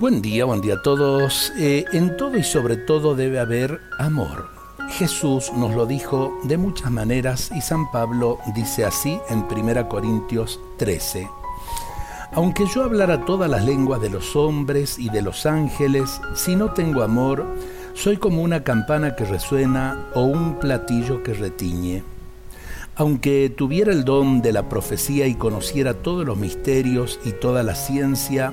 Buen día, buen día a todos. Eh, en todo y sobre todo debe haber amor. Jesús nos lo dijo de muchas maneras y San Pablo dice así en 1 Corintios 13. Aunque yo hablara todas las lenguas de los hombres y de los ángeles, si no tengo amor, soy como una campana que resuena o un platillo que retiñe. Aunque tuviera el don de la profecía y conociera todos los misterios y toda la ciencia,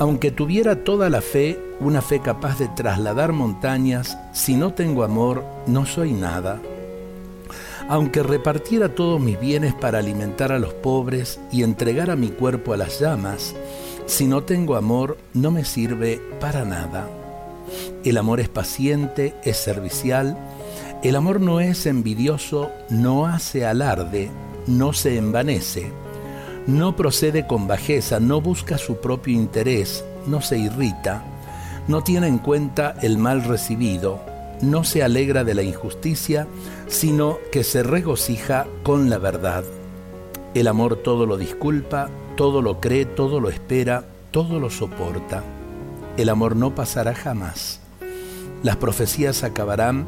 aunque tuviera toda la fe, una fe capaz de trasladar montañas, si no tengo amor, no soy nada. Aunque repartiera todos mis bienes para alimentar a los pobres y entregara mi cuerpo a las llamas, si no tengo amor, no me sirve para nada. El amor es paciente, es servicial, el amor no es envidioso, no hace alarde, no se envanece, no procede con bajeza, no busca su propio interés, no se irrita, no tiene en cuenta el mal recibido, no se alegra de la injusticia, sino que se regocija con la verdad. El amor todo lo disculpa, todo lo cree, todo lo espera, todo lo soporta. El amor no pasará jamás. Las profecías acabarán,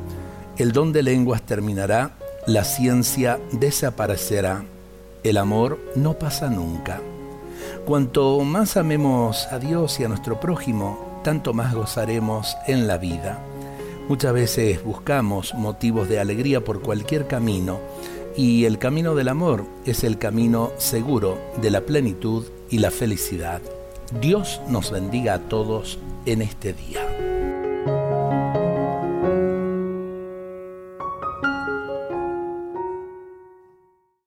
el don de lenguas terminará, la ciencia desaparecerá, el amor no pasa nunca. Cuanto más amemos a Dios y a nuestro prójimo, tanto más gozaremos en la vida. Muchas veces buscamos motivos de alegría por cualquier camino y el camino del amor es el camino seguro de la plenitud y la felicidad. Dios nos bendiga a todos en este día.